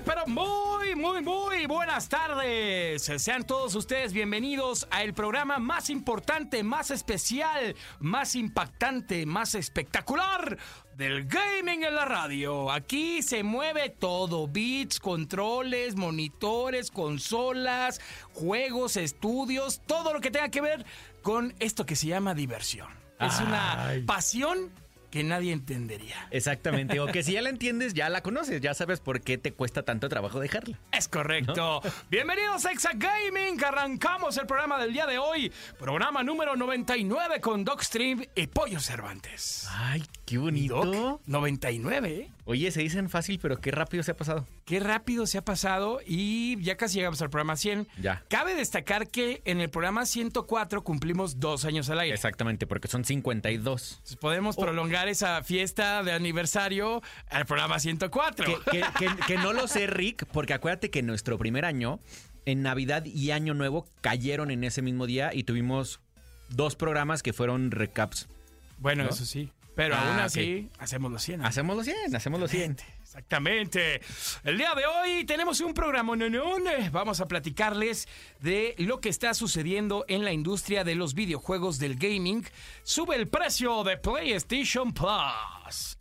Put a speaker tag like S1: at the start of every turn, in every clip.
S1: Muy, pero muy, muy, muy buenas tardes. Sean todos ustedes bienvenidos a el programa más importante, más especial, más impactante, más espectacular del gaming en la radio. Aquí se mueve todo, bits, controles, monitores, consolas, juegos, estudios, todo lo que tenga que ver con esto que se llama diversión. Es una pasión que nadie entendería.
S2: Exactamente, o que si ya la entiendes, ya la conoces, ya sabes por qué te cuesta tanto trabajo dejarla.
S1: Es correcto. Bienvenidos a Exa Gaming. Arrancamos el programa del día de hoy. Programa número 99 con Dogstream y Pollo Cervantes.
S2: Ay, qué bonito.
S1: Doc, 99, ¿eh?
S2: Oye, se dicen fácil, pero qué rápido se ha pasado.
S1: Qué rápido se ha pasado y ya casi llegamos al programa 100.
S2: Ya.
S1: Cabe destacar que en el programa 104 cumplimos dos años al aire.
S2: Exactamente, porque son 52.
S1: Entonces podemos prolongar esa fiesta de aniversario al programa 104.
S2: Que, que- que- que no lo sé, Rick, porque acuérdate que nuestro primer año, en Navidad y Año Nuevo, cayeron en ese mismo día y tuvimos dos programas que fueron recaps.
S1: Bueno,
S2: ¿No?
S1: eso sí. Pero
S2: Ah,
S1: aún así, hacemos los 100.
S2: Hacemos los 100, hacemos los 100.
S1: Exactamente. El día de hoy tenemos un programa, no, no, no. Vamos a platicarles de lo que está sucediendo en la industria de los videojuegos del gaming. Sube el precio de PlayStation Plus.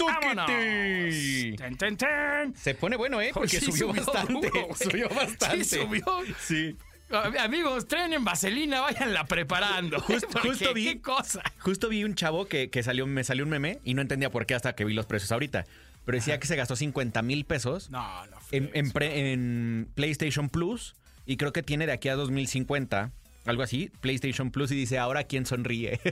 S1: Ten, ten, ten.
S2: Se pone bueno, ¿eh? Porque
S1: Sí,
S2: subió, bastante.
S1: duro,
S2: subió bastante.
S1: Sí, subió.
S2: Sí.
S1: Ah, Amigos, traen vaselina, váyanla preparando.
S2: Justo- vi-
S1: ¿Qué cosa?
S2: Justo vi un chavo que, que salió, me salió un meme y no entendía por qué hasta que vi los precios ahorita. Pero decía que se gastó 50 mil pesos
S1: No, no.
S2: en, en pre- en PlayStation Plus y creo que tiene de aquí a 2050, algo así, PlayStation Plus y dice, ahora quién sonríe.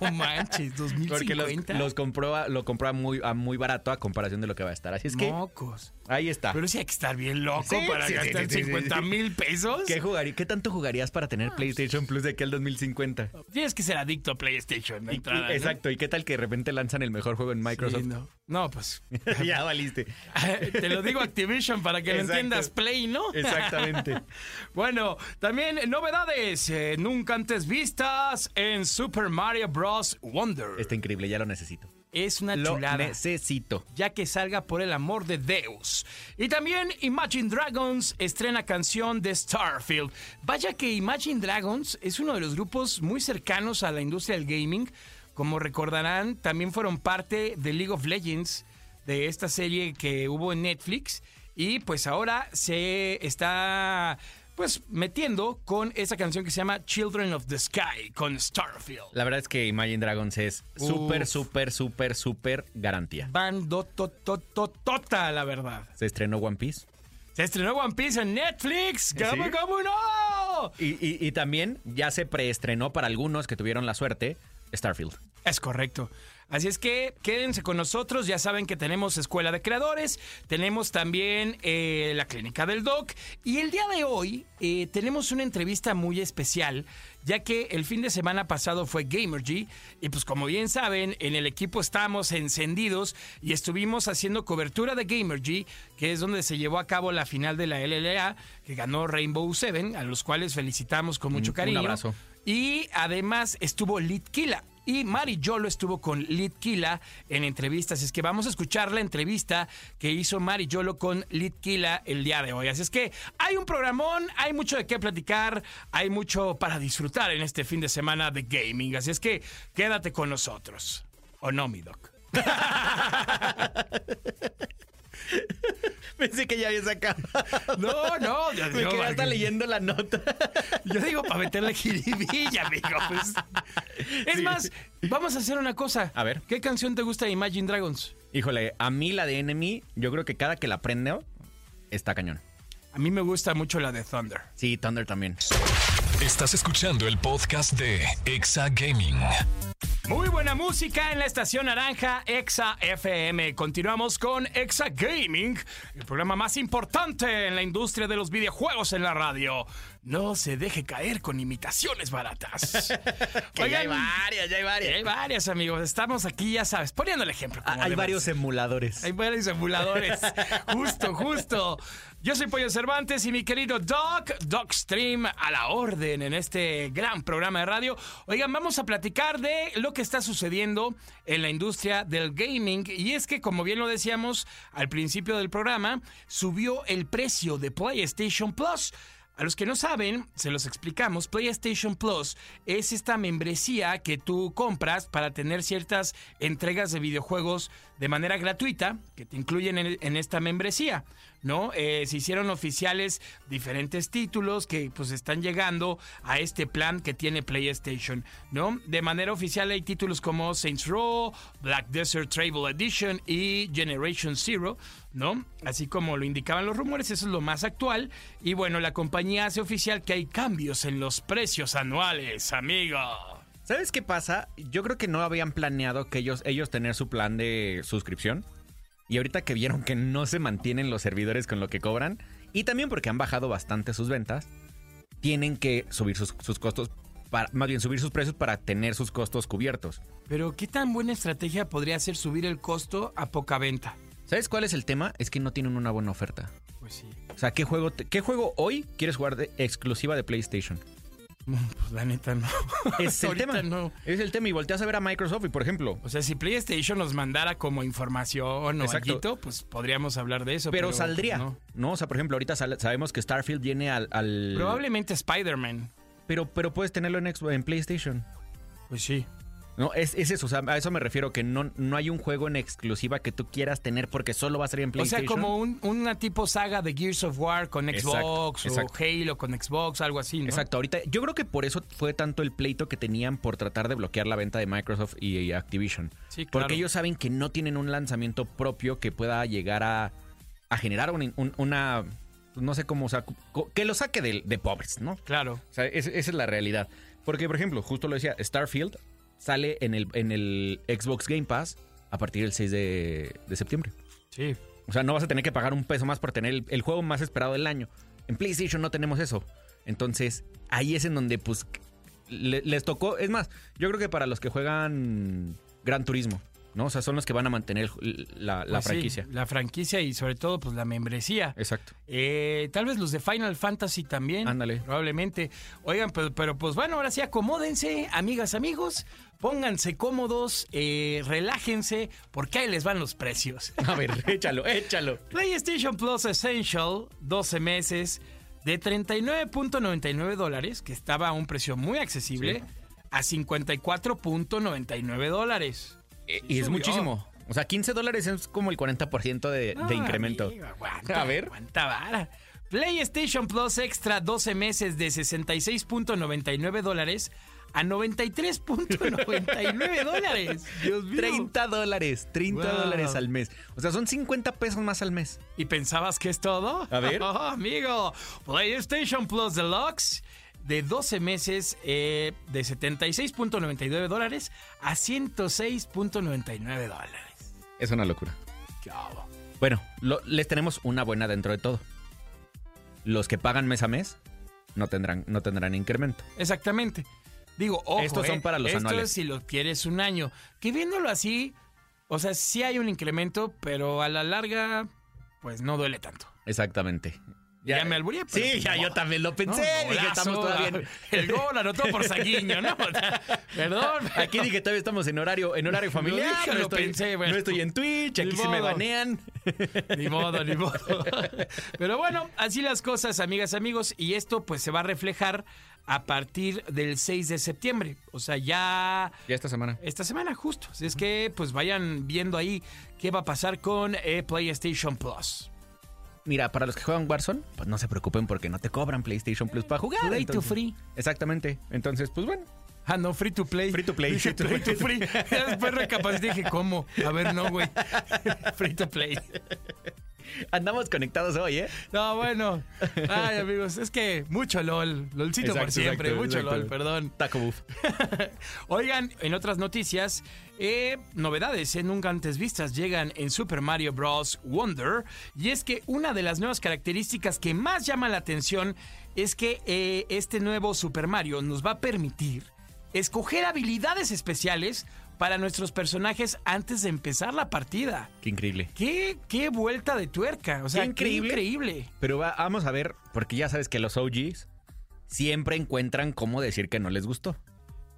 S1: Oh, manches,
S2: Porque los,
S1: 2050.
S2: los compró, a- lo compró a muy, a muy barato a comparación de lo que va a estar. Así es que
S1: Mocos.
S2: ahí está.
S1: Pero sí hay que estar bien loco
S2: Sí,
S1: para
S2: sí,
S1: gastar
S2: sí, sí,
S1: 50
S2: sí.
S1: mil pesos.
S2: ¿Qué, jugarí- ¿Qué tanto jugarías para tener PlayStation Plus de aquí al 2050?
S1: Tienes que ser adicto a PlayStation.
S2: Y-
S1: entrada,
S2: y-
S1: ¿no?
S2: exacto, ¿y qué tal que de repente lanzan el mejor juego en Microsoft?
S1: No. No, pues.
S2: ya valiste.
S1: Te lo digo Activision para que lo entiendas Play, ¿no?
S2: Exactamente.
S1: bueno, también novedades eh, nunca antes vistas en Super Mario Bros. Wonder.
S2: Está increíble, ya lo necesito.
S1: es una
S2: Lo
S1: chulada.
S2: necesito.
S1: ya que salga por el amor de Deus. Y también Imagine Dragons estrena canción de Starfield. Vaya que Imagine Dragons es uno de los grupos muy cercanos a la industria del gaming. Como recordarán, también fueron parte de League of Legends, de esta serie que hubo en Netflix. Y pues ahora se está pues metiendo con esa canción que se llama Children of the Sky con Starfield.
S2: La verdad es que Imagine Dragons es súper, súper, súper, súper garantía.
S1: Bando to- to- to- tota, la verdad.
S2: Se estrenó One Piece.
S1: Se estrenó One Piece en Netflix. ¿Cómo,
S2: ¿Sí?
S1: cómo no?
S2: Y, y- y también ya se preestrenó para algunos que tuvieron la suerte Starfield.
S1: Es correcto. Así es que quédense con nosotros. Ya saben que tenemos Escuela de Creadores, tenemos también eh, la Clínica del Doc. Y el día de hoy eh, tenemos una entrevista muy especial, ya que el fin de semana pasado fue Gamergy. Y pues como bien saben, en el equipo estamos encendidos y estuvimos haciendo cobertura de Gamergy, que es donde se llevó a cabo la final de la LLA, que ganó Rainbow Seven, a los cuales felicitamos con mucho
S2: Un- un
S1: cariño.
S2: abrazo.
S1: Y además estuvo Litkila. Y Mari Yolo estuvo con Litkila en entrevistas. Es que vamos a escuchar la entrevista que hizo Mari Yolo con Litkila el día de hoy. Así es que hay un programón, hay mucho de qué platicar, hay mucho para disfrutar en este fin de semana de gaming. Así es que quédate con nosotros. ¿O no, mi?
S2: Pensé que ya había sacado.
S1: No, no. yo-
S2: Me quedé hasta leyendo la nota.
S1: Yo digo para meterle jiribilla, amigo. pues. Es
S2: Sí.
S1: más, vamos a hacer una cosa.
S2: A ver.
S1: ¿Qué canción te gusta de Imagine Dragons?
S2: Híjole, a mí la de Enemy, yo creo que cada que la prendo, está cañón.
S1: A mí me gusta mucho la de Thunder.
S2: Sí, Thunder también.
S3: Estás escuchando el podcast de Exa Gaming.
S1: Muy buena música en la estación naranja Exa FM. Continuamos con Exa Gaming, el programa más importante en la industria de los videojuegos en la radio. No se deje caer con imitaciones baratas.
S2: Que ya hay varias, ya hay varias.
S1: Hay varias, amigos. Estamos aquí, ya sabes, poniendo el ejemplo. como
S2: Ah, Hay varios emuladores.
S1: Hay varios emuladores. justo, justo. Yo soy Pollo Cervantes y mi querido Doc, Doc Stream, a la orden en este gran programa de radio. Oigan, vamos a platicar de lo que está sucediendo en la industria del gaming. Y es que, como bien lo decíamos al principio del programa, subió el precio de PlayStation Plus. A los que no saben, se los explicamos, PlayStation Plus es esta membresía que tú compras para tener ciertas entregas de videojuegos de manera gratuita que te incluyen en, esta membresía, ¿no? Eh, se hicieron oficiales diferentes títulos que pues están llegando a este plan que tiene PlayStation, ¿no? De manera oficial hay títulos como Saints Row, Black Desert Travel Edition y Generation Zero, ¿no? Así como lo indicaban los rumores, eso es lo más actual. Y bueno, la compañía hace oficial que hay cambios en los precios anuales, amigo.
S2: ¿Sabes qué pasa? Yo creo que no habían planeado que ellos, ellos tener su plan de suscripción. Y ahorita que vieron que no se mantienen los servidores con lo que cobran, y también porque han bajado bastante sus ventas, tienen que subir sus, sus costos, para, más bien subir sus precios para tener sus costos cubiertos.
S1: Pero ¿qué tan buena estrategia podría ser subir el costo a poca venta?
S2: ¿Sabes cuál es el tema? Es que no tienen una buena oferta.
S1: Pues sí.
S2: O sea, ¿qué juego, te- qué juego hoy quieres jugar de exclusiva de PlayStation?
S1: Pues la neta no.
S2: Es el tema.
S1: no.
S2: Es el tema. Y volteas a ver a Microsoft y, por ejemplo,
S1: O sea, si PlayStation nos mandara como información o algo, pues podríamos hablar de eso.
S2: pero,
S1: Pero,
S2: saldría.
S1: no.
S2: No. o sea, por ejemplo, ahorita sabemos que Starfield viene al. al-
S1: Probablemente Spider-Man.
S2: Pero, pero puedes tenerlo en, en PlayStation.
S1: Pues sí.
S2: No, es, es eso. O sea, a eso me refiero, que no, no hay un juego en exclusiva que tú quieras tener porque solo va a salir en
S1: O
S2: PlayStation.
S1: sea, como un- una tipo saga de Gears of War con Xbox
S2: exacto.
S1: o Halo con Xbox, algo así, ¿no?
S2: Exacto, ahorita yo creo que por eso fue tanto el pleito que tenían por tratar de bloquear la venta de Microsoft y, y Activision.
S1: Sí, claro.
S2: Porque ellos saben que no tienen un lanzamiento propio que pueda llegar a, a generar un- un- una, no sé cómo, o sea, que lo saque de, de pobres, ¿no?
S1: Claro.
S2: O sea, es- esa es la realidad. Porque, por ejemplo, justo lo decía, Starfield sale en el, en el Xbox Game Pass a partir del 6 de, de septiembre.
S1: Sí.
S2: O sea, no vas a tener que pagar un peso más por tener el, el juego más esperado del año. En PlayStation no tenemos eso. Entonces, ahí es en donde, pues, le- les tocó. Es más, yo creo que para los que juegan Gran Turismo, ¿no? O sea, son los que van a mantener la, la
S1: Pues sí,
S2: franquicia.
S1: la franquicia y sobre todo, pues la membresía.
S2: Exacto.
S1: Eh, tal vez los de Final Fantasy también.
S2: Ándale.
S1: Probablemente. Oigan, pero, pero pues bueno, ahora sí acomódense, amigas, amigos. Pónganse cómodos, eh, relájense, porque ahí les van los precios.
S2: A ver, échalo, échalo.
S1: PlayStation Plus Essential, 12 meses, de 39.99 dólares, que estaba a un precio muy accesible, a 54.99 dólares.
S2: Y es
S1: subió.
S2: muchísimo. O sea, 15 dólares es como el 40% de, de incremento.
S1: amigo, aguanta,
S2: A ver.
S1: aguanta vara. PlayStation Plus Extra 12 meses de 66.99 dólares a 93.99 dólares. Dios mío.
S2: 30 dólares, 30
S1: Wow.
S2: dólares al mes. O sea, son 50 pesos más al mes.
S1: ¿Y pensabas que es todo?
S2: A ver.
S1: Oh, amigo, PlayStation Plus Deluxe de 12 meses eh, de 76.99 dólares a 106.99 dólares.
S2: Es una locura. Bueno, lo- les tenemos una buena dentro de todo. Los que pagan mes a mes no tendrán, no tendrán incremento.
S1: Exactamente. Digo, ojo,
S2: Estos son
S1: eh,
S2: para los
S1: esto
S2: anuales.
S1: es si lo quieres un año. Que viéndolo así, o sea, sí hay un incremento, pero a la larga, pues no duele tanto.
S2: Exactamente.
S1: Ya, me albureé. pero-
S2: Sí, ya yo también lo pensé.
S1: No,
S2: dije, estamos todavía en-
S1: El gol anotó por Saguiño, ¿no? O sea, Perdón.
S2: Aquí dije, todavía estamos en horario, en horario familiar.
S1: Lo dije,
S2: no,
S1: lo
S2: estoy,
S1: pensé, bueno.
S2: no estoy en Twitch, aquí se me banean.
S1: Ni modo, ni modo. Pero bueno, así las cosas, amigas, amigos. Y esto pues se va a reflejar a partir del 6 de septiembre. O sea, ya
S2: Ya esta semana.
S1: esta semana justo. Así es que pues vayan viendo ahí qué va a pasar con eh, PlayStation Plus.
S2: Mira, para los que juegan Warzone, pues no se preocupen porque no te cobran PlayStation Plus para jugar.
S1: Play to
S2: entonces-
S1: free.
S2: Exactamente. Entonces, pues bueno.
S1: Ah, no, free to play.
S2: Free to play,
S1: Dije,
S2: free to
S1: free to free. Ya después recapacité dije, ¿cómo? A ver, no, güey. free to play.
S2: Andamos conectados hoy, ¿eh?
S1: No, bueno. Ay, amigos, es que mucho LOL. LOLcito por siempre.
S2: exacto,
S1: mucho
S2: exacto.
S1: LOL, perdón.
S2: Taco Buff.
S1: Oigan, en otras noticias, eh, novedades eh, nunca antes vistas llegan en Super Mario Bros. Wonder. Y es que una de las nuevas características que más llama la atención es que eh, este nuevo Super Mario nos va a permitir escoger habilidades especiales para nuestros personajes antes de empezar la partida.
S2: Qué increíble.
S1: ¿Qué, qué vuelta de tuerca? O sea,
S2: Qué increíble.
S1: Qué increíble.
S2: Pero va- vamos a ver, porque ya sabes que los OGs siempre encuentran cómo decir que no les gustó.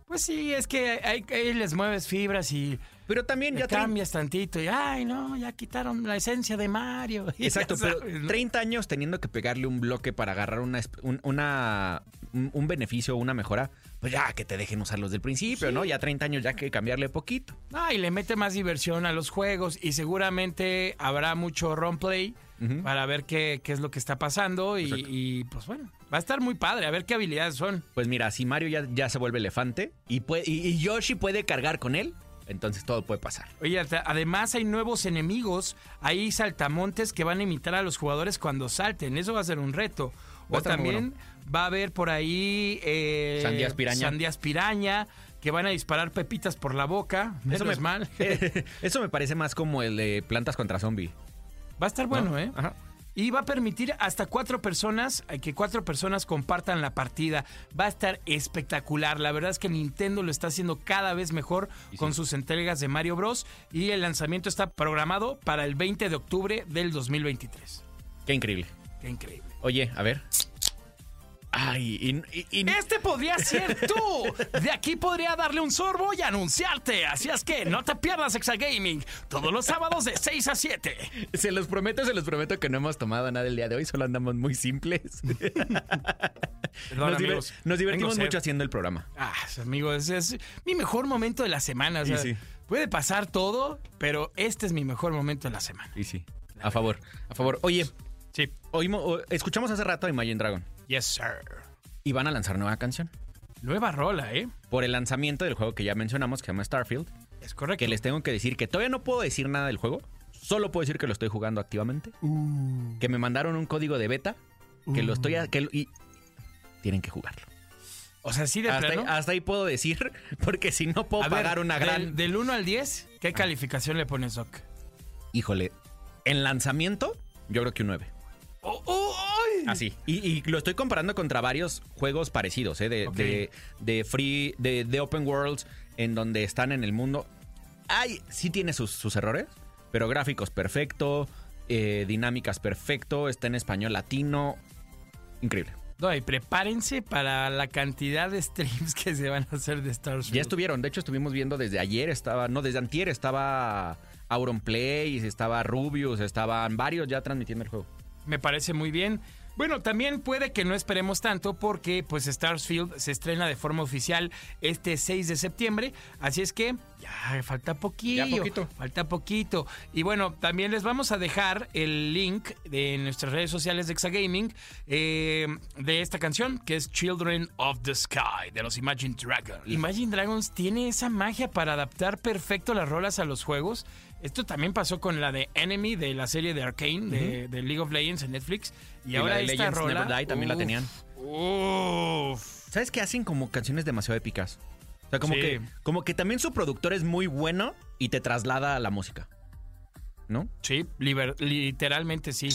S1: Pues sí, es que ahí, ahí les mueves fibras y
S2: Pero también ya
S1: cambias tantito y, ay, no, ya quitaron la esencia de Mario.
S2: Exacto, pero
S1: sabes, ¿no?
S2: 30 años teniendo que pegarle un bloque para agarrar una, un, una- un- un beneficio o una mejora, pues ya que te dejen usarlos del principio, ¿no? Ya 30 años ya que cambiarle poquito.
S1: Ah, y le mete más diversión a los juegos y seguramente habrá mucho roleplay para ver qué, qué es lo que está pasando y, pues bueno, va a estar muy padre, a ver qué habilidades son.
S2: Pues mira, si Mario ya, ya se vuelve elefante y, puede, y, y Yoshi puede cargar con él, entonces todo puede pasar.
S1: Oye, además hay nuevos enemigos, hay saltamontes que van a imitar a los jugadores cuando salten, eso va a ser un reto. O también va a haber por ahí... Eh,
S2: Sandías piraña.
S1: Sandías piraña, que van a disparar pepitas por la boca, menos
S2: me,
S1: mal.
S2: eso me parece más como el de plantas contra zombie.
S1: Va a estar bueno,
S2: ¿no?
S1: ¿eh?
S2: Ajá.
S1: Y va a permitir hasta cuatro personas, eh, que cuatro personas compartan la partida. Va a estar espectacular. La verdad es que Nintendo lo está haciendo cada vez mejor con sus entregas de Mario Bros. Y el lanzamiento está programado para el 20 de octubre del 2023.
S2: Qué increíble.
S1: Qué increíble.
S2: Oye, a ver. Ay, y, y- y-
S1: Este podría ser tú. De aquí podría darle un sorbo y anunciarte. Así es que no te pierdas Exagaming todos los sábados de 6 a 7.
S2: se los prometo, se los prometo que no hemos tomado nada el día de hoy, solo andamos muy simples.
S1: Perdón,
S2: nos, diver-
S1: amigos.
S2: nos divertimos mucho haciendo el programa.
S1: Ah, amigos, es mi mejor momento de la semana. o sea,
S2: Y sí.
S1: Puede pasar todo, pero este es mi mejor momento de la semana.
S2: Y sí, a favor, a favor. Oye,
S1: Sí.
S2: oímos, escuchamos hace rato a Imagine Dragon
S1: Yes, sir.
S2: y van a lanzar nueva canción.
S1: Nueva rola, ¿eh?
S2: Por el lanzamiento del juego que ya mencionamos, que se llama Starfield,
S1: Es correcto.
S2: que les tengo que decir que todavía no puedo decir nada del juego, solo puedo decir que lo estoy jugando activamente,
S1: Uh.
S2: que me mandaron un código de beta, que lo estoy... a- que lo- y tienen que jugarlo.
S1: O sea, sí de
S2: Hasta ahí, hasta ahí puedo decir, porque si no puedo
S1: A ver,
S2: pagar una
S1: del-
S2: gran...
S1: Del, 1 al 10, ¿qué calificación le pones, Doc?
S2: Híjole, en lanzamiento, yo creo que un 9.
S1: ¡Oh, oh!
S2: Así. Y, y lo estoy comparando contra varios juegos parecidos, ¿eh? De, de, de free, de, de open worlds, en donde están en el mundo. Ay, sí tiene sus, sus errores, pero gráficos perfecto, eh, dinámicas perfecto, está en español latino. Increíble.
S1: No, y prepárense para la cantidad de streams que se van a hacer de Starfield.
S2: Ya estuvieron, de hecho estuvimos viendo desde ayer, estaba, no, desde antier estaba Auron Play, estaba Rubius, estaban varios ya transmitiendo el juego.
S1: Me parece muy bien. Bueno, también puede que no esperemos tanto porque pues Starfield se estrena de forma oficial este 6 de septiembre, así es que ya falta poquito,
S2: Ya poquito.
S1: falta poquito. Y bueno, también les vamos a dejar el link de nuestras redes sociales de Exagaming eh, de esta canción que es Children of the Sky de los Imagine Dragons. Imagine Dragons tiene esa magia para adaptar perfecto las rolas a los juegos. Esto también pasó con la de Enemy de la serie de Arcane de, de League of Legends en Netflix. Y,
S2: Y
S1: ahora
S2: la de
S1: esta
S2: Legends
S1: rola.
S2: Never Die también la tenían.
S1: uf.
S2: ¿Sabes qué hacen como canciones demasiado épicas? O sea, como,
S1: Sí.
S2: que, como que también su productor es muy bueno y te traslada a la música. ¿No?
S1: Sí, liber- literalmente sí.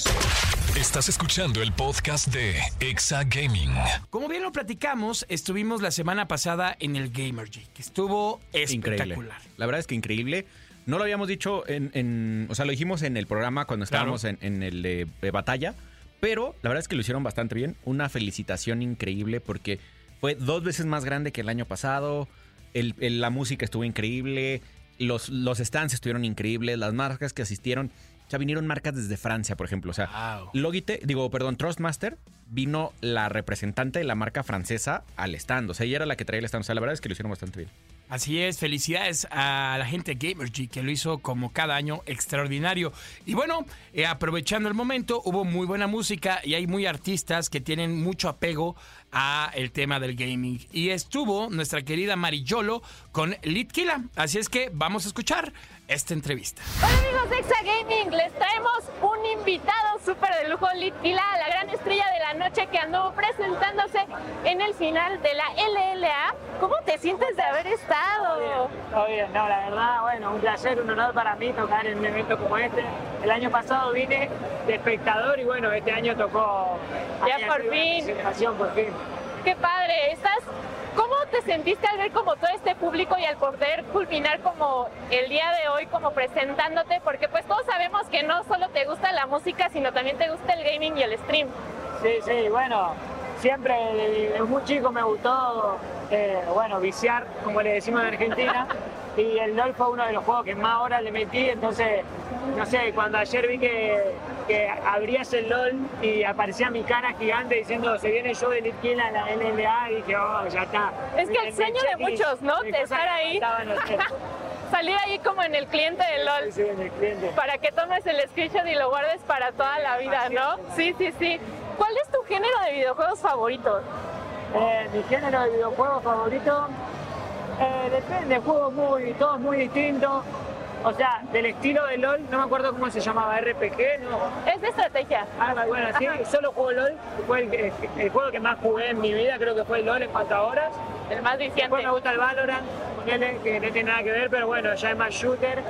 S3: Estás escuchando el podcast de Exa Gaming.
S1: Como bien lo platicamos, estuvimos la semana pasada en el Gamergy, que estuvo
S2: Increíble.
S1: espectacular.
S2: La verdad es que increíble. No lo habíamos dicho en, en- O sea, lo dijimos en el programa cuando
S1: Claro.
S2: estábamos en, en el de, de batalla. Pero la verdad es que lo hicieron bastante bien. Una felicitación increíble porque fue dos veces más grande que el año pasado. El- el- la música estuvo increíble. Los, los stands estuvieron increíbles. Las marcas que asistieron. O sea, vinieron marcas desde Francia, por ejemplo. O sea,
S1: Wow.
S2: Logitech, digo, perdón, Trustmaster, vino la representante de la marca francesa al stand. O sea, ella era la que traía el stand. O sea, la verdad es que lo hicieron bastante bien.
S1: Así es, felicidades a la gente de Gamergy que lo hizo como cada año extraordinario. Y bueno, eh, aprovechando el momento, hubo muy buena música y hay muy artistas que tienen mucho apego a el tema del gaming. Y estuvo nuestra querida Marillolo con Litkila. Así es que vamos a escuchar esta entrevista.
S4: Hola amigos de Exa Gaming, les traemos un invitado súper de lujo, Litkila, la gran estrella de la noche que anduvo presentándose en el final de la LLA. ¿Cómo te sientes de haber estado?
S5: Todo bien, no, la verdad, bueno, un placer, un honor para mí tocar en un evento como este. El año pasado vine de espectador y bueno, este año tocó.
S4: Ya por fin.
S5: por fin.
S4: Qué padre, estás... ¿Cómo te sentiste al ver como todo este público y al poder culminar como el día de hoy como presentándote? Porque pues todos sabemos que no solo te gusta la música, sino también te gusta el gaming y el stream.
S5: Sí, sí, bueno, siempre desde muy chico me gustó, eh, bueno, viciar, como le decimos en Argentina, y el LOL fue uno de los juegos que más horas le metí, entonces, no sé, cuando ayer vi que, que abrías el LOL y aparecía mi cara gigante diciendo se viene show de Litkin a la LLA, y dije, oh, ya está.
S4: Es que el sueño de muchos, ¿no?
S5: de
S4: estar ahí. Salir ahí como en el cliente de LOL.
S5: Sí, sí, en el cliente.
S4: Para que tomes el screenshot y lo guardes para toda la vida, ¿no? Sí, sí, sí. ¿Cuál es tu género de videojuegos favorito?
S5: Eh, mi género de videojuego favorito eh, depende, juegos muy, todos muy distintos. O sea, del estilo de LOL, no me acuerdo cómo se llamaba, RPG, ¿no?
S4: Es de estrategia.
S5: Ah, bueno, sí, solo juego LOL. Fue el, el- el juego que más jugué en mi vida, creo que fue el LOL en cuanto a horas.
S4: El más
S5: Después
S4: viciante.
S5: me gusta el Valorant, que no tiene nada que ver, pero bueno, ya es más shooter.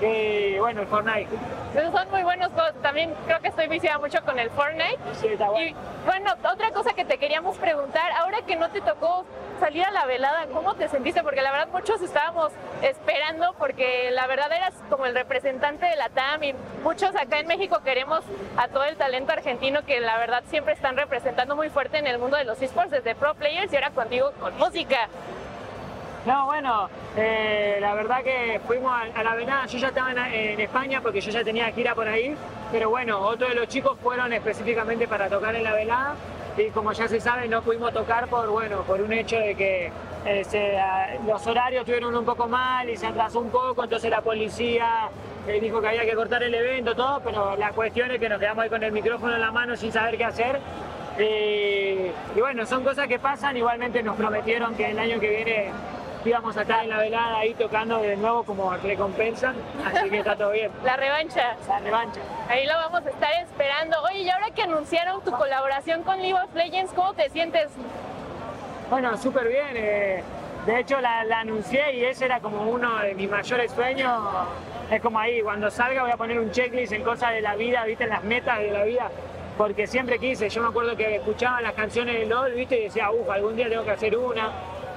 S5: Y bueno, el Fortnite.
S4: Esos son muy buenos juegos. También creo que estoy viciada mucho con el Fortnite.
S5: Sí, está bueno.
S4: Y bueno, otra cosa que te queríamos preguntar, ahora que no te tocó salir a la velada, ¿cómo te sentiste? Porque la verdad muchos estábamos esperando porque la verdad eras como el representante de la TAM y muchos acá en México queremos a todo el talento argentino que la verdad siempre están representando muy fuerte en el mundo de los esports desde pro players y ahora contigo con música.
S5: No, bueno, eh, la verdad que fuimos a, la velada, yo ya estaba en, España porque yo ya tenía gira por ahí, pero bueno, otros de los chicos fueron específicamente para tocar en la velada y como ya se sabe no pudimos tocar por, bueno, por un hecho de que eh, ah, los horarios estuvieron un poco mal y se atrasó un poco, entonces la policía eh, dijo que había que cortar el evento, todo, pero la cuestión es que nos quedamos ahí con el micrófono en la mano sin saber qué hacer. Y bueno, son cosas que pasan, igualmente nos prometieron que el año que viene íbamos a estar en la velada ahí tocando de nuevo como recompensa, así que está todo bien.
S4: La revancha.
S5: La revancha.
S4: Ahí lo vamos a estar esperando. Oye, y ahora que anunciaron tu colaboración con League of Legends, ¿cómo te sientes?
S5: Bueno, súper bien. eh, de hecho, la, la anuncié y ese era como uno de mis mayores sueños. Es como ahí, cuando salga voy a poner un checklist en cosas de la vida, viste, en las metas de la vida. Porque siempre quise, yo me acuerdo que escuchaba las canciones de LOL, viste, y decía, uff, algún día tengo que hacer una.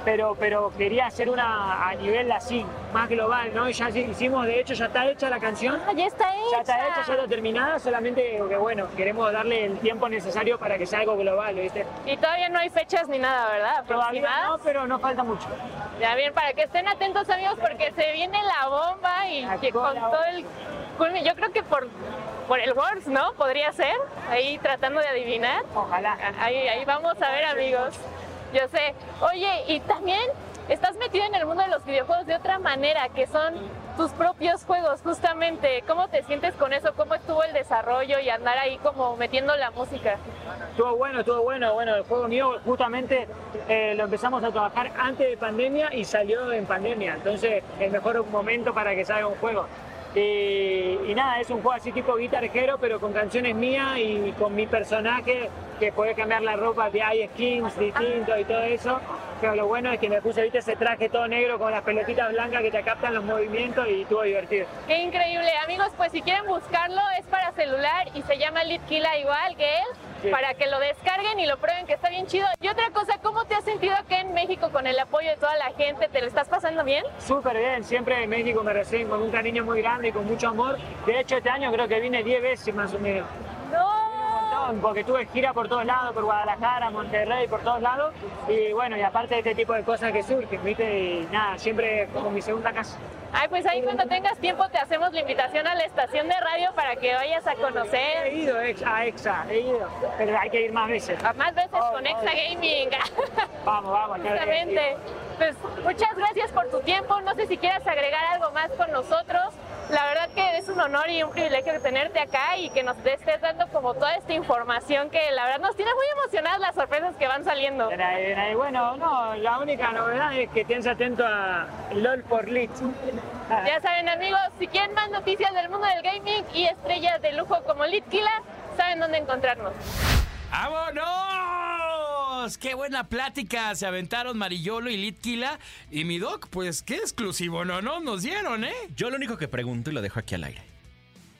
S5: Pero, pero quería hacer una a nivel así, más global, ¿no? Y ya hicimos, de hecho, ya está hecha la canción.
S4: Ah, ya está hecha.
S5: Ya está hecha, ya está terminada, solamente que bueno, queremos darle el tiempo necesario para que sea algo global, ¿viste?
S4: Y todavía no hay fechas ni nada, ¿verdad?
S5: Todavía no, pero no falta mucho.
S4: Ya bien, para que estén atentos amigos porque se viene la bomba y
S5: La
S4: que con todo el yo creo que por por el Words, ¿no? Podría ser, ahí tratando de adivinar.
S5: Ojalá.
S4: Ahí, ahí vamos a ver amigos. Yo sé. Oye, y también estás metido en el mundo de los videojuegos de otra manera, que son tus propios juegos, justamente. ¿Cómo te sientes con eso? ¿Cómo estuvo el desarrollo y andar ahí como metiendo la música?
S5: Estuvo bueno, estuvo bueno. Bueno, el juego mío justamente eh, lo empezamos a trabajar antes de pandemia y salió en pandemia. Entonces, el mejor momento para que salga un juego. Y, y nada, es un juego así tipo Guitar Hero, pero con canciones mías y con mi personaje, que puede cambiar la ropa, que hay skins distintos y todo eso. Pero lo bueno es que me puse, viste, ese traje todo negro con las pelotitas blancas que te captan los movimientos y estuvo divertido.
S4: Qué increíble. Amigos, pues si quieren buscarlo, es para celular y se llama Litkila igual que él,
S5: Sí.
S4: para que lo descarguen y lo prueben que está bien chido. Y otra cosa, ¿cómo te has sentido acá en México con el apoyo de toda la gente? ¿Te lo estás pasando bien?
S5: Súper bien, siempre en México me reciben con un cariño muy grande y con mucho amor. De hecho, este año creo que vine 10 veces más o menos.
S4: No.
S5: Porque tuve gira por todos lados, por Guadalajara, Monterrey, por todos lados. Y bueno, y aparte de este tipo de cosas que surgen, ¿viste? Y nada, siempre como mi segunda casa.
S4: Ay, pues ahí cuando tengas tiempo te hacemos la invitación a la estación de radio para que vayas a
S5: He
S4: conocer
S5: ido ex- a EXA, he ido, pero hay que ir más veces.
S4: más veces
S5: Oh,
S4: con
S5: oh.
S4: Exa Gaming.
S5: Vamos, vamos.
S4: Justamente. pues muchas gracias por tu tiempo. No sé si quieras agregar algo más con nosotros. La verdad que es un honor y un privilegio tenerte acá y que nos estés dando como toda esta información que la verdad nos tiene muy emocionadas las sorpresas que van saliendo.
S5: Era- era- Bueno, no, la única novedad es que estés atento a LOL por Lit.
S4: Ya saben amigos, si quieren más noticias del mundo del gaming y estrellas de lujo como Litkila, saben dónde encontrarnos.
S1: ¡Vámonos! ¡Qué buena plática! Se aventaron Marillolo y Litkila. Y mi doc, pues qué exclusivo, no, no, nos dieron, ¿eh?
S2: Yo lo único que pregunto y lo dejo aquí al aire.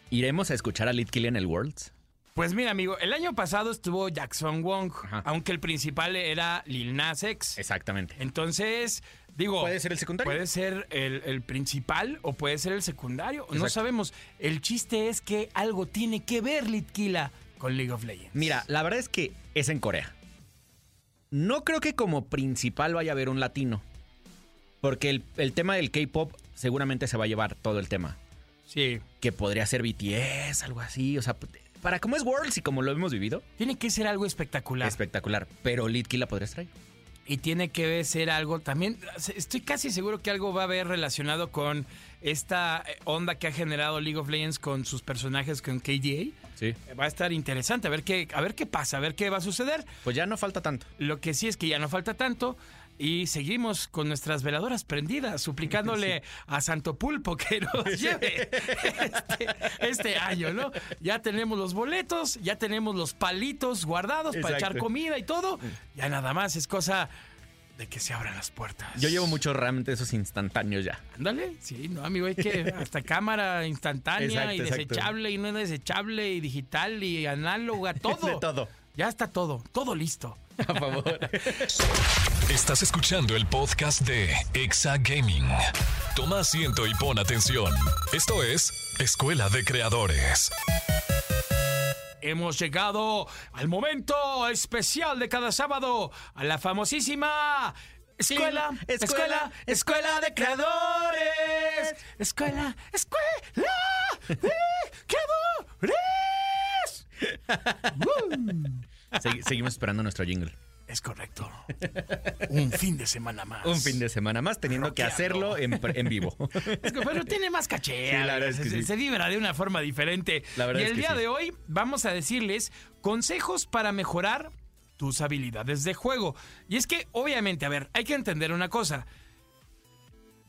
S2: ¿Iremos a escuchar a Litkill en el Worlds?
S1: Pues mira, amigo, el año pasado estuvo Jackson Wong,
S2: Ajá.
S1: aunque el principal era Lil Nas X.
S2: Exactamente.
S1: Entonces, digo.
S2: ¿Puede ser el secundario?
S1: Puede ser el, el principal o puede ser el secundario. No sabemos. El chiste es que algo tiene que ver Litkila con League of Legends.
S2: Mira, la verdad es que es en Corea. No creo que como principal vaya a haber un latino. Porque el, el tema del K-pop seguramente se va a llevar todo el tema.
S1: Sí.
S2: Que podría ser BTS, algo así. O sea, para cómo es Worlds y como lo hemos vivido,
S1: Tiene que ser algo espectacular.
S2: espectacular. Pero Litkill la podrías traer.
S1: y tiene que ser algo también. Estoy casi seguro que algo va a haber relacionado con esta eh, onda que ha generado League of Legends con sus personajes con KDA.
S2: Sí.
S1: Va a estar interesante a ver qué, a ver qué pasa, a ver qué va a suceder.
S2: Pues ya no falta tanto.
S1: Lo que sí es que ya no falta tanto. Y seguimos con nuestras veladoras prendidas, suplicándole a Santo Pulpo que nos lleve este, este año, ¿no? Ya tenemos los boletos, ya tenemos los palitos guardados para echar comida y todo. Ya nada más es cosa de que se abran las puertas.
S2: Yo llevo mucho RAM de esos instantáneos ya.
S1: Ándale, sí, no, amigo, hay que hasta cámara instantánea
S2: Exacto,
S1: y
S2: exacto.
S1: desechable y no desechable y digital y análoga, todo.
S2: De todo.
S1: Ya está todo, todo listo.
S2: A favor.
S3: Estás escuchando el podcast de Exa Gaming. Toma asiento y pon atención. Esto es Escuela de Creadores.
S1: Hemos llegado al momento especial de cada sábado, a la famosísima escuela,
S2: Sí,
S1: escuela, escuela,
S2: escuela
S1: de creadores. Escuela, escuela de creadores.
S2: Segui- seguimos esperando nuestro jingle.
S1: Es correcto. Un fin de semana más.
S2: Un fin de semana más teniendo que hacerlo en, vivo.
S1: Es que, pero tiene más caché.
S2: Sí, la verdad es
S1: se,
S2: que
S1: se-
S2: sí.
S1: se vibra de una forma diferente.
S2: La verdad
S1: y
S2: es
S1: el
S2: que
S1: día
S2: sí.
S1: de hoy vamos a decirles consejos para mejorar tus habilidades de juego. Y es que, obviamente, a ver, hay que entender una cosa.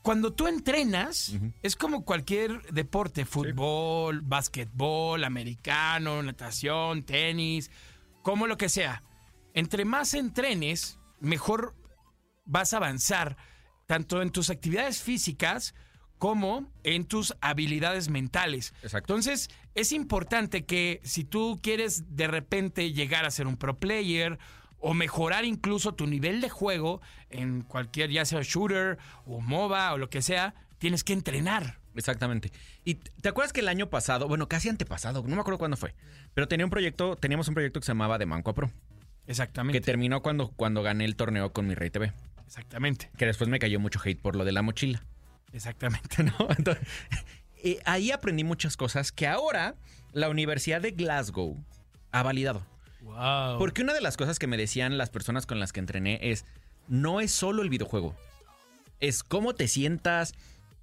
S1: Cuando tú entrenas, es como cualquier deporte, fútbol, básquetbol, americano, natación, tenis, como lo que sea. Entre más entrenes, mejor vas a avanzar tanto en tus actividades físicas como en tus habilidades mentales.
S2: Exacto.
S1: Entonces, es importante que si tú quieres de repente llegar a ser un pro player o mejorar incluso tu nivel de juego en cualquier, ya sea shooter o MOBA o lo que sea, tienes que entrenar.
S2: Exactamente. Y te acuerdas que el año pasado, bueno, casi antepasado, no me acuerdo cuándo fue, pero tenía un proyecto, teníamos un proyecto que se llamaba De Manco a Pro, que
S1: Exactamente.
S2: terminó cuando, cuando gané el torneo con mi Rey TV,
S1: Exactamente.
S2: que después me cayó mucho hate por lo de la mochila.
S1: Exactamente.
S2: ¿no? Entonces, eh, ahí aprendí muchas cosas que ahora la Universidad de Glasgow ha validado.
S1: Wow.
S2: Porque una de las cosas que me decían las personas con las que entrené es, no es solo el videojuego, es cómo te sientas,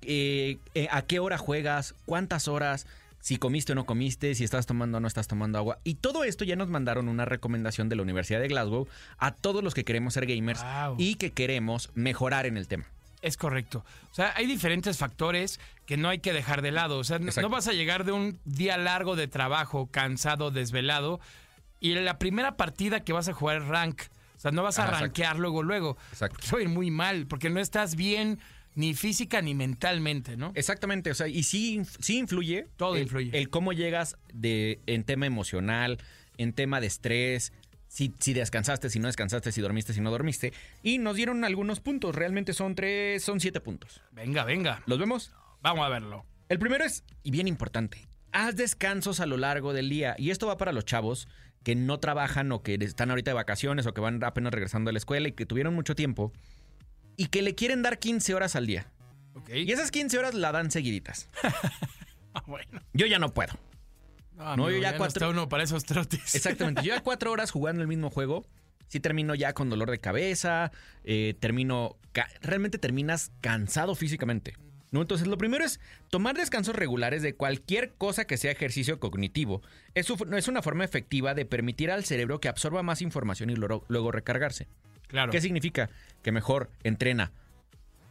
S2: eh, eh, a qué hora juegas, cuántas horas, si comiste o no comiste, si estás tomando o no estás tomando agua. Y todo esto ya nos mandaron una recomendación de la Universidad de Glasgow a todos los que queremos ser gamers
S1: Wow.
S2: y que queremos mejorar en el tema.
S1: Es correcto. O sea, hay diferentes factores que no hay que dejar de lado. O sea, no-
S2: Exacto.
S1: no vas a llegar de un día largo de trabajo, cansado, desvelado, y la primera partida que vas a jugar es rank. O sea, no vas a
S2: exacto.
S1: rankear luego, luego.
S2: Exacto.
S1: Ir muy mal, porque no estás bien ni física ni mentalmente, ¿no?
S2: Exactamente, o sea, y sí, sí influye.
S1: Todo
S2: el,
S1: influye.
S2: El cómo llegas de, en tema emocional, en tema de estrés, si, si descansaste, si no descansaste, si dormiste, si no dormiste. Y nos dieron algunos puntos, realmente son tres, son siete puntos.
S1: Venga, venga.
S2: ¿Los vemos?
S1: Vamos a verlo.
S2: El primero es, y bien importante, haz descansos a lo largo del día. Y esto va para los chavos que no trabajan o que están ahorita de vacaciones o que van apenas regresando de la escuela y que tuvieron mucho tiempo y que le quieren dar 15 horas al día. Y esas 15 horas la dan seguiditas.
S1: Ah, bueno.
S2: Yo ya no puedo.
S1: No,
S2: No,
S1: amigo,
S2: yo ya
S1: no
S2: cuatro-
S1: está uno para esos trotes.
S2: Exactamente. Yo ya cuatro horas jugando el mismo juego, Si termino ya con dolor de cabeza, eh, termino, ca- realmente terminas cansado físicamente. ¿no? Entonces, lo primero es tomar descansos regulares de cualquier cosa que sea ejercicio cognitivo. Es, es una forma efectiva de permitir al cerebro que absorba más información y luego, luego recargarse.
S1: Claro.
S2: ¿Qué significa? Que mejor entrena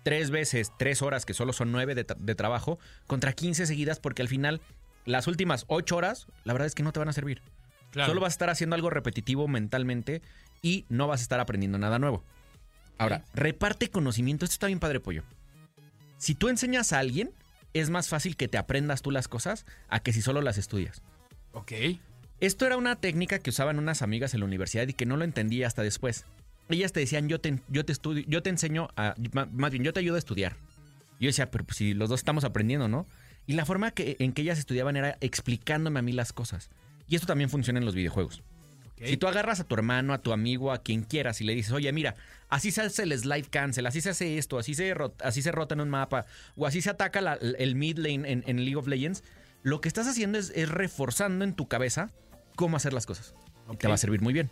S2: tres veces, tres horas, que solo son nueve de, tra- de trabajo, contra 15 seguidas, porque al final, las últimas ocho horas, la verdad es que no te van a servir.
S1: Claro.
S2: Solo vas a estar haciendo algo repetitivo mentalmente y no vas a estar aprendiendo nada nuevo. Ahora, reparte conocimiento. Esto está bien padre, pollo. Si tú enseñas a alguien, es más fácil que te aprendas tú las cosas a que si solo las estudias.
S1: Ok.
S2: Esto era una técnica que usaban unas amigas en la universidad y que no lo entendí hasta después. Ellas te decían, yo te, yo te estudio, yo te enseño a, más bien, yo te ayudo a estudiar. Yo decía, pero pues, si los dos estamos aprendiendo, ¿no? Y la forma que, en que ellas estudiaban era explicándome a mí las cosas. Y esto también funciona en los videojuegos. Si tú agarras a tu hermano, a tu amigo, a quien quieras y le dices, oye, mira, así se hace el slide cancel, así se hace esto, así se, rot- así se rota en un mapa, o así se ataca la- el mid lane en, en League of Legends, lo que estás haciendo es, es reforzando en tu cabeza cómo hacer las cosas. Y te va a servir muy bien.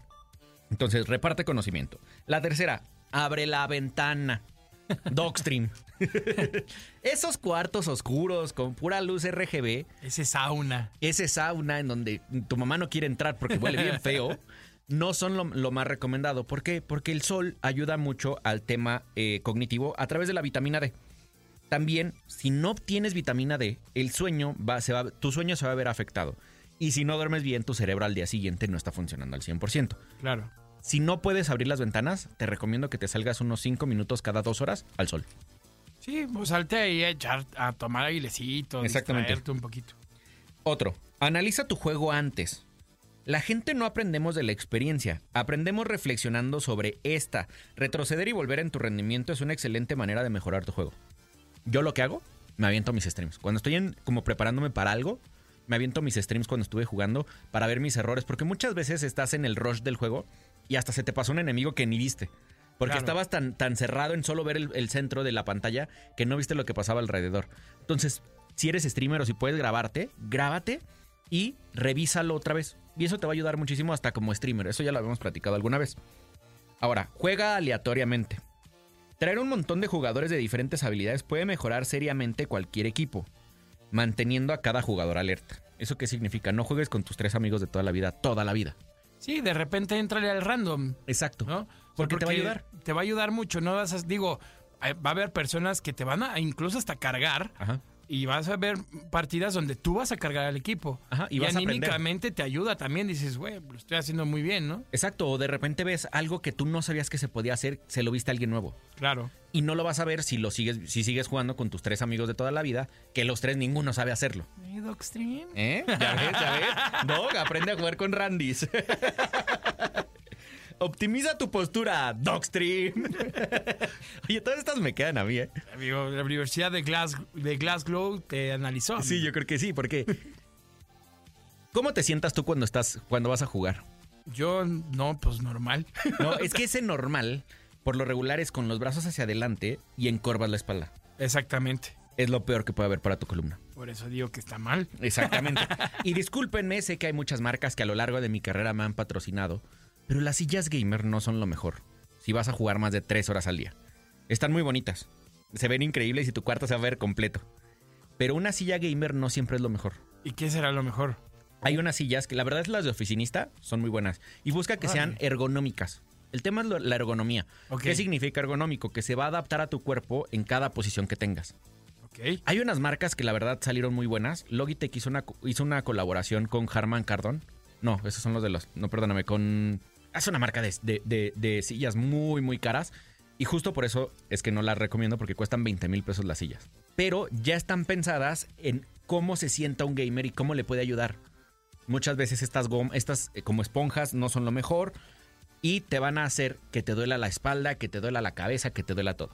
S2: Entonces, reparte conocimiento. La tercera, abre la ventana. Dogstream. Esos cuartos oscuros con pura luz RGB
S1: Ese sauna.
S2: ese sauna en donde tu mamá no quiere entrar porque huele bien feo, no son lo, lo más recomendado. ¿Por qué? Porque el sol ayuda mucho al tema eh, cognitivo a través de la vitamina D. También, si no obtienes vitamina D, el sueño va, se va, tu sueño se va a ver afectado. Y si no duermes bien, tu cerebro al día siguiente no está funcionando al 100%.
S1: Claro.
S2: Si no puedes abrir las ventanas, te recomiendo que te salgas unos 5 minutos cada dos horas al sol.
S1: Sí, pues salte ahí a echar, a tomar
S2: Exactamente.
S1: un poquito.
S2: Otro, analiza tu juego antes. La gente no aprendemos de la experiencia, aprendemos reflexionando sobre esta. Retroceder y volver en tu rendimiento es una excelente manera de mejorar tu juego. Yo lo que hago, me aviento mis streams. Cuando estoy en- como preparándome para algo, me aviento mis streams cuando estuve jugando para ver mis errores, porque muchas veces estás en el rush del juego y hasta se te pasó un enemigo que ni viste. Porque
S1: Claro.
S2: estabas tan, tan cerrado en solo ver el, el centro de la pantalla que no viste lo que pasaba alrededor. Entonces, si eres streamer o si puedes grabarte, grábate y revísalo otra vez. Y eso te va a ayudar muchísimo hasta como streamer. Eso ya lo habíamos platicado alguna vez. Ahora, juega aleatoriamente. Traer un montón de jugadores de diferentes habilidades puede mejorar seriamente cualquier equipo, manteniendo a cada jugador alerta. ¿Eso qué significa? No juegues con tus tres amigos de toda la vida, toda la vida.
S1: Sí, de repente entrale al random,
S2: Exacto.
S1: ¿no? Sea,
S2: Porque te va a ayudar.
S1: Te va a ayudar mucho, no vas a, digo, eh, va a haber personas que te van a incluso hasta cargar
S2: Ajá.
S1: Y vas a ver partidas donde tú vas a cargar al equipo.
S2: Ajá, y vas a aprender.
S1: anímicamente te ayuda también, dices, güey, lo estoy haciendo muy bien, ¿no?
S2: Exacto, o de repente ves algo que tú no sabías que se podía hacer, se lo viste a alguien nuevo.
S1: Claro.
S2: Y no lo vas a ver si lo sigues, si sigues jugando con tus tres amigos de toda la vida, que los tres ninguno sabe hacerlo. ¿Eh? ¿Ya ves? ¿Ya ves? Dog, aprende a jugar con Randys. Optimiza tu postura, Dogstream. Oye, todas estas me quedan a mí, ¿eh?
S1: Amigo, la Universidad de, Glas de Glasgow te analizó.
S2: Sí, yo creo que sí, porque... ¿Cómo te sientas tú cuando estás, cuando vas a jugar?
S1: Yo, no, pues normal.
S2: No, es que ese normal, por lo regular, es con los brazos hacia adelante y encorvas la espalda.
S1: Exactamente.
S2: Es lo peor que puede haber para tu columna.
S1: Por eso digo que está mal.
S2: Exactamente. y discúlpenme, sé que hay muchas marcas que a lo largo de mi carrera me han patrocinado, pero las sillas gamer no son lo mejor. Si vas a jugar más de tres horas al día. Están muy bonitas. Se ven increíbles y tu cuarto se va a ver completo. Pero una silla gamer no siempre es lo mejor.
S1: ¿Y qué será lo mejor?
S2: Hay unas sillas que la verdad es las de oficinista son muy buenas. Y busca que sean ergonómicas. El tema es lo- la ergonomía. ¿Qué significa ergonómico? Que se va a adaptar a tu cuerpo en cada posición que tengas. Hay unas marcas que la verdad salieron muy buenas. Logitech hizo una, hizo una colaboración con Harman Kardon. No, esos son los de los. No, perdóname, con. Es una marca de, de- de- de sillas muy, muy caras. Y justo por eso es que no las recomiendo porque cuestan 20 mil pesos las sillas. Pero ya están pensadas en cómo se sienta un gamer y cómo le puede ayudar. Muchas veces estas, gom- estas eh, como esponjas no son lo mejor y te van a hacer que te duela la espalda, que te duela la cabeza, que te duela todo.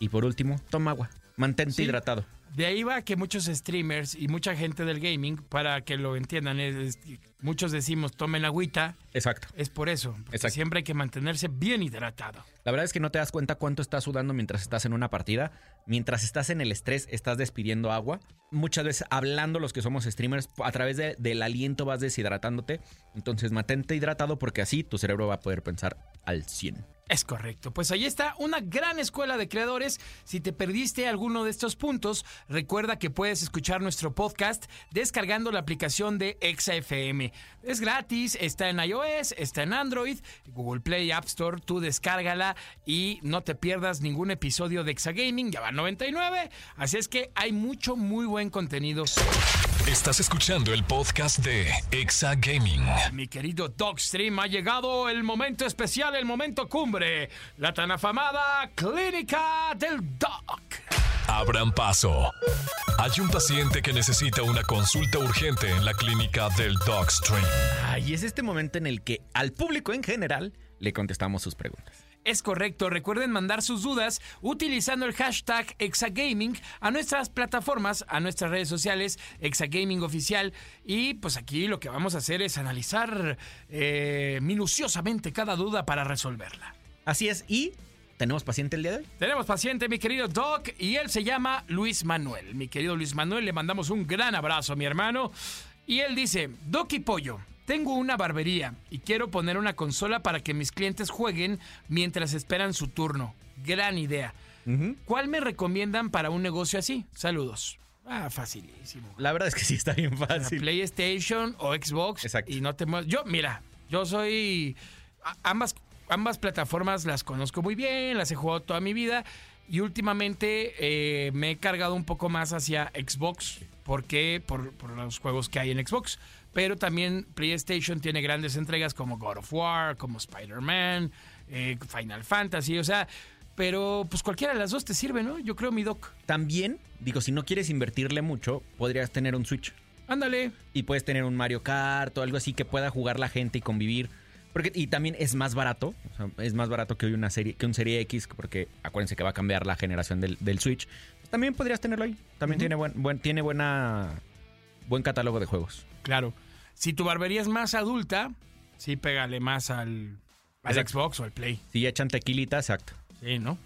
S2: Y por último, toma agua. Mantente
S1: Sí.
S2: hidratado.
S1: De ahí va que muchos streamers y mucha gente del gaming, para que lo entiendan, es- es- muchos decimos tomen agüita
S2: Exacto.
S1: Es por eso. porque
S2: Exacto.
S1: siempre hay que mantenerse bien hidratado.
S2: La verdad es que no te das cuenta cuánto estás sudando mientras estás en una partida. Mientras estás en el estrés, estás despidiendo agua. Muchas veces hablando los que somos streamers, a través de- del aliento vas deshidratándote. Entonces mantente hidratado porque así tu cerebro va a poder pensar al 100.
S1: Es correcto. Pues ahí está una gran escuela de creadores. Si te perdiste alguno de estos puntos, recuerda que puedes escuchar nuestro podcast descargando la aplicación de ExaFM. Es gratis, está en iOS, está en Android, Google Play, App Store. Tú descárgala y no te pierdas ningún episodio de Exagaming. Ya va 99. Así es que hay mucho, muy buen contenido.
S3: Estás escuchando el podcast de Exa Gaming.
S1: Mi querido Dogstream, ha llegado el momento especial, el momento cumbre, la tan afamada Clínica del Dog.
S3: Abran paso. Hay un paciente que necesita una consulta urgente en la clínica del Dogstream.
S2: Ah, y es este momento en el que al público en general le contestamos sus preguntas.
S1: Es correcto, recuerden mandar sus dudas utilizando el hashtag Exagaming a nuestras plataformas, a nuestras redes sociales, Exagaming Oficial. Y pues aquí lo que vamos a hacer es analizar eh, minuciosamente cada duda para resolverla.
S2: Así es, y tenemos paciente el día de hoy.
S1: Tenemos paciente, mi querido Doc, y él se llama Luis Manuel. Mi querido Luis Manuel, le mandamos un gran abrazo mi hermano. Y él dice, Doc y Pollo, tengo una barbería y quiero poner una consola para que mis clientes jueguen mientras esperan su turno. Gran idea. ¿Cuál me recomiendan para un negocio así? Saludos. Ah, facilísimo.
S2: La verdad es que sí está bien
S1: La
S2: fácil.
S1: PlayStation o Xbox.
S2: Exacto.
S1: Y no te muevas. Yo, mira, yo soy. Ambas, ambas plataformas las conozco muy bien, las he jugado toda mi vida. Y últimamente eh, me he cargado un poco más hacia Xbox. ¿Por qué? Por, por los juegos que hay en Xbox. Pero también PlayStation tiene grandes entregas como God of War, como Spider-Man, eh, Final Fantasy. O sea, pero pues cualquiera de las dos te sirve, ¿no? Yo creo mi doc.
S2: También, digo, si no quieres invertirle mucho, podrías tener un Switch.
S1: Ándale.
S2: Y puedes tener un Mario Kart o algo así que pueda jugar la gente y convivir. Porque, y también es más barato. o sea, es más barato que hoy una serie, que un serie X, porque acuérdense que va a cambiar la generación del, del Switch. También podrías tenerlo ahí. También tiene buen, buen, tiene buena buen catálogo de juegos.
S1: Claro. Si tu barbería es más adulta, sí pégale más al, al. Xbox o al Play.
S2: Si ya echan tequilita, exacto.
S1: Sí, ¿no?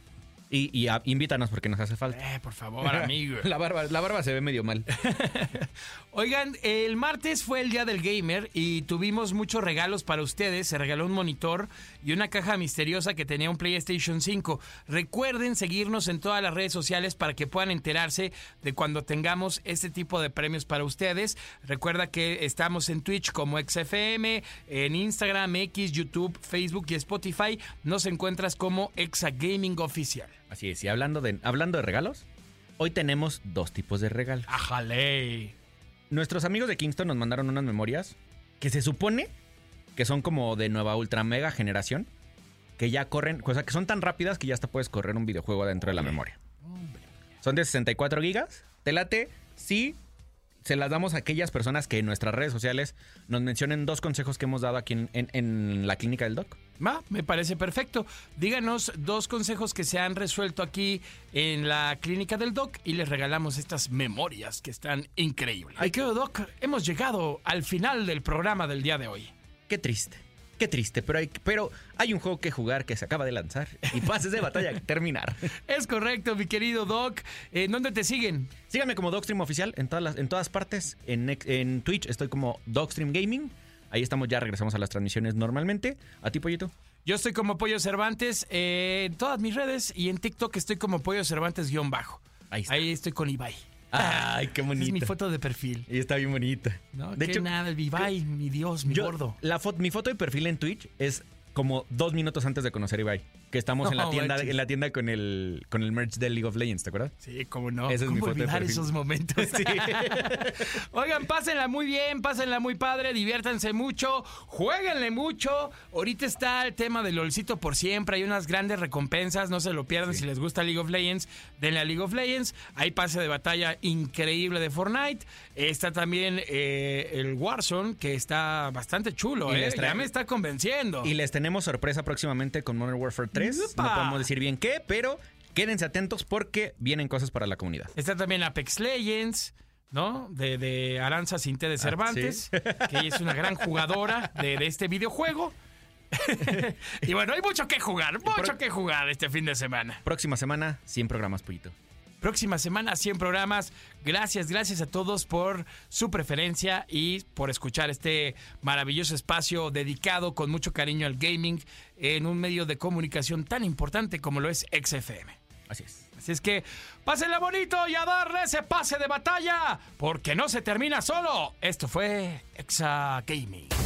S2: Y, y a- invítanos porque nos hace falta.
S1: Eh, por favor, amigo.
S2: La barba, la barba se ve medio mal.
S1: Oigan, el martes fue el día del gamer y tuvimos muchos regalos para ustedes. Se regaló un monitor y una caja misteriosa que tenía un PlayStation 5. Recuerden seguirnos en todas las redes sociales para que puedan enterarse de cuando tengamos este tipo de premios para ustedes. Recuerda que estamos en Twitch como XFM, en Instagram, X, YouTube, Facebook y Spotify. Nos encuentras como Exa Gaming Oficial.
S2: Así es, y hablando de, hablando de regalos, hoy tenemos dos tipos de regalos.
S1: ¡Ajale!
S2: Nuestros amigos de Kingston nos mandaron unas memorias que se supone que son como de nueva ultra mega generación, que ya corren, o sea, que son tan rápidas que ya hasta puedes correr un videojuego dentro de la memoria. Son de 64 gigas. Te late si se las damos a aquellas personas que en nuestras redes sociales nos mencionen dos consejos que hemos dado aquí en, en- en la clínica del doc.
S1: Va, me parece perfecto. Díganos dos consejos que se han resuelto aquí en la clínica del Doc y les regalamos estas memorias que están increíbles. Ay, querido Doc, hemos llegado al final del programa del día de hoy.
S2: Qué triste. Qué triste, pero hay, pero hay un juego que jugar que se acaba de lanzar y pases de batalla a terminar.
S1: Es correcto, mi querido Doc. ¿En dónde te siguen?
S2: Síganme como Dogstream Oficial en todas, las, en todas partes. En, en Twitch estoy como Dogstream Gaming. Ahí estamos, ya regresamos a las transmisiones normalmente. ¿A ti, Pollito?
S1: Yo estoy como Pollo Cervantes eh, en todas mis redes y en TikTok estoy como Pollo Cervantes-bajo.
S2: Ahí está.
S1: Ahí estoy con Ibai.
S2: Ay, qué
S1: Esa
S2: bonito.
S1: Es mi foto de perfil.
S2: Y está bien bonita.
S1: No,
S2: de hecho,
S1: nada, el Ibai, mi Dios, mi
S2: yo-
S1: gordo.
S2: La foto, mi foto de perfil en Twitch es como dos minutos antes de conocer a Ibai. Que estamos en la tienda,
S1: manches.
S2: en la tienda con el, con el merch de League of Legends, ¿te acuerdas?
S1: Sí, cómo no.
S2: Esa es mi
S1: ¿Cómo
S2: foto de
S1: olvidar
S2: perfil.
S1: esos momentos? Oigan, pásenla muy bien, pásenla muy padre, diviértanse mucho, jueguenle mucho. Ahorita está el tema del LOLcito por siempre, hay unas grandes recompensas, no se lo pierdan si les gusta League of Legends, denle a League of Legends. Hay pase de batalla increíble de Fortnite. Está también eh, el Warzone, que está bastante chulo,
S2: Y
S1: ¿eh? Ya me está convenciendo.
S2: Y les tenemos sorpresa próximamente con Modern Warfare 3.
S1: ¡Upa!
S2: No podemos decir bien qué, pero quédense atentos porque vienen cosas para la comunidad.
S1: Está también Apex Legends. ¿no? De, de Aranza Cinte de Cervantes, que ella es una gran jugadora de, de este videojuego. y bueno, hay mucho que jugar, mucho que jugar este fin de semana.
S2: Próxima semana, 100 programas, Pollito.
S1: Próxima semana, 100 programas. Gracias, gracias a todos por su preferencia y por escuchar este maravilloso espacio dedicado con mucho cariño al gaming en un medio de comunicación tan importante como lo es XFM.
S2: Así es.
S1: Así es que pásenla bonito y a darle ese pase de batalla, porque no se termina solo. Esto fue Exa Gaming.